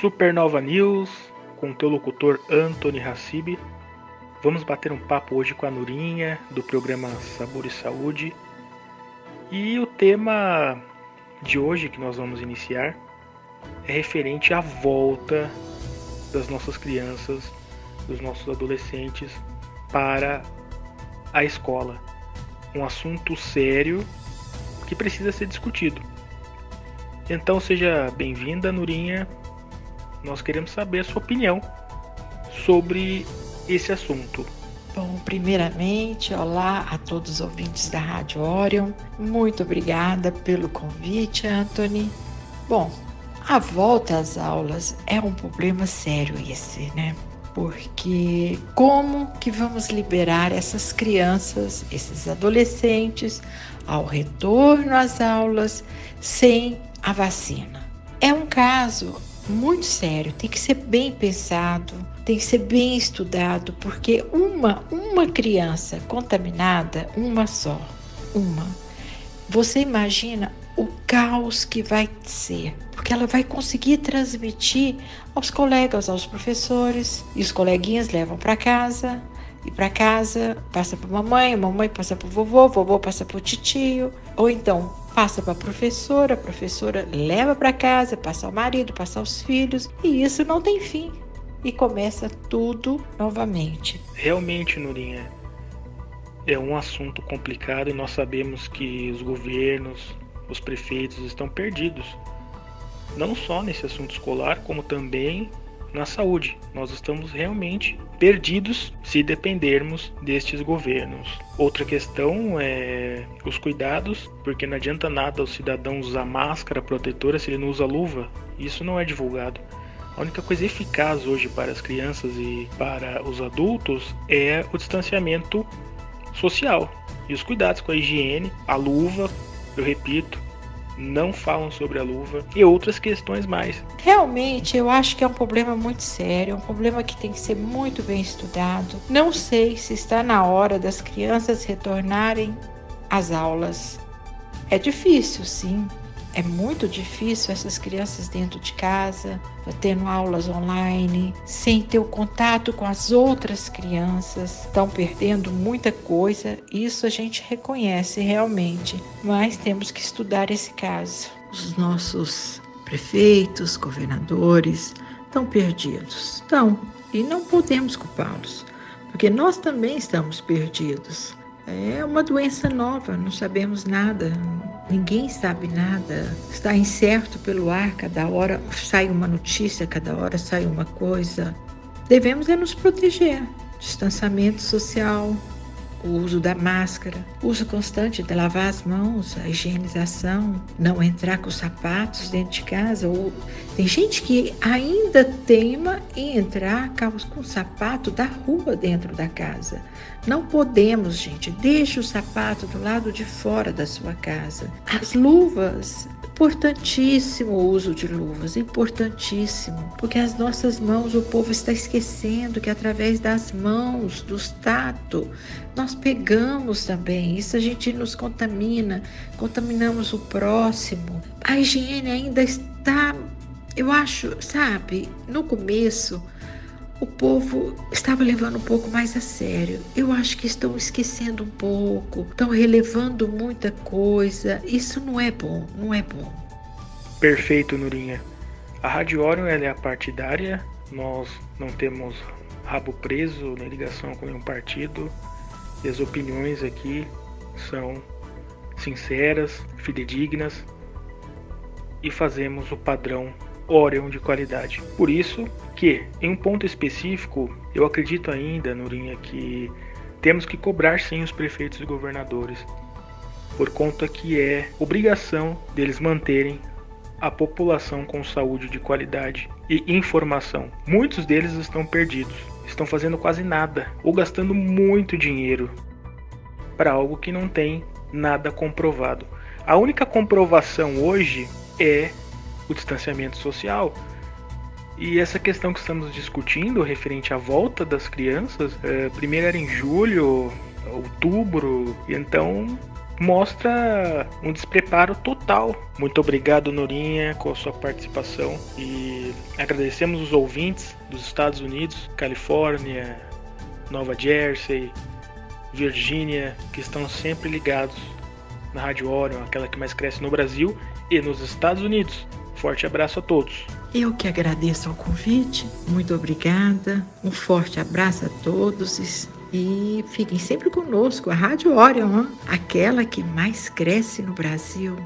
Supernova News com o teu locutor Anthony Hassib. Vamos bater um papo hoje com a Nurinha do programa Sabor e Saúde. E o tema de hoje que nós vamos iniciar é referente à volta das nossas crianças, dos nossos adolescentes para a escola. Um assunto sério que precisa ser discutido. Então seja bem-vinda, Nurinha. Nós queremos saber a sua opinião sobre esse assunto. Bom, primeiramente, olá a todos os ouvintes da Rádio Orion. Muito obrigada pelo convite, Anthony. Bom, a volta às aulas é um problema sério esse, né? Porque como que vamos liberar essas crianças, esses adolescentes ao retorno às aulas sem a vacina? É um caso muito sério, tem que ser bem pensado, tem que ser bem estudado, porque uma uma criança contaminada, uma só, uma. Você imagina o caos que vai ser, porque ela vai conseguir transmitir aos colegas, aos professores, e os coleguinhas levam para casa, e para casa passa para mamãe, mamãe passa para vovô, vovô passa para o titio, ou então passa para a professora, a professora leva para casa, passa ao marido, passa aos filhos, e isso não tem fim. E começa tudo novamente. Realmente, Nurinha, é um assunto complicado e nós sabemos que os governos, os prefeitos estão perdidos. Não só nesse assunto escolar, como também na saúde. Nós estamos realmente perdidos se dependermos destes governos. Outra questão é os cuidados, porque não adianta nada o cidadão usar máscara protetora se ele não usa luva. Isso não é divulgado. A única coisa eficaz hoje para as crianças e para os adultos é o distanciamento social e os cuidados com a higiene, a luva, eu repito, não falam sobre a luva e outras questões mais. Realmente, eu acho que é um problema muito sério, um problema que tem que ser muito bem estudado. Não sei se está na hora das crianças retornarem às aulas. É difícil, sim, é muito difícil essas crianças dentro de casa, tendo aulas online, sem ter o contato com as outras crianças, estão perdendo muita coisa. Isso a gente reconhece realmente, mas temos que estudar esse caso. Os nossos prefeitos, governadores estão perdidos. Estão, e não podemos culpá-los, porque nós também estamos perdidos. É uma doença nova, não sabemos nada, ninguém sabe nada. Está incerto pelo ar, cada hora sai uma notícia, cada hora sai uma coisa. Devemos é nos proteger. Distanciamento social, o uso da máscara, uso constante de lavar as mãos, a higienização, não entrar com sapatos dentro de casa. Ou... Tem gente que ainda teima em entrar com o sapato da rua dentro da casa. Não podemos, gente. Deixe o sapato do lado de fora da sua casa. As luvas, importantíssimo o uso de luvas, importantíssimo, porque as nossas mãos, o povo está esquecendo que através das mãos, dos tato, nós pegamos também. Isso a gente nos contamina, contaminamos o próximo. A higiene ainda está, eu acho, sabe, no começo o povo estava levando um pouco mais a sério. Eu acho que estão esquecendo um pouco, estão relevando muita coisa. Isso não é bom, não é bom. Perfeito, Nurinha. A Rádio Orion é partidária, nós não temos rabo preso nem ligação com nenhum partido. E as opiniões aqui são sinceras, fidedignas e fazemos o padrão Orion de qualidade. Por isso que, em um ponto específico, eu acredito ainda, Nurinha, que temos que cobrar sim os prefeitos e governadores, por conta que é obrigação deles manterem a população com saúde de qualidade e informação. Muitos deles estão perdidos, estão fazendo quase nada ou gastando muito dinheiro para algo que não tem nada comprovado. A única comprovação hoje é o distanciamento social. E essa questão que estamos discutindo, referente à volta das crianças, é, primeiro era em julho, outubro, e então mostra um despreparo total. Muito obrigado, Norinha, com a sua participação e agradecemos os ouvintes dos Estados Unidos, Califórnia, Nova Jersey, Virgínia, que estão sempre ligados na Rádio Orion, aquela que mais cresce no Brasil e nos Estados Unidos. Forte abraço a todos. Eu que agradeço ao convite, muito obrigada. Um forte abraço a todos e fiquem sempre conosco, a Rádio Orion, aquela que mais cresce no Brasil.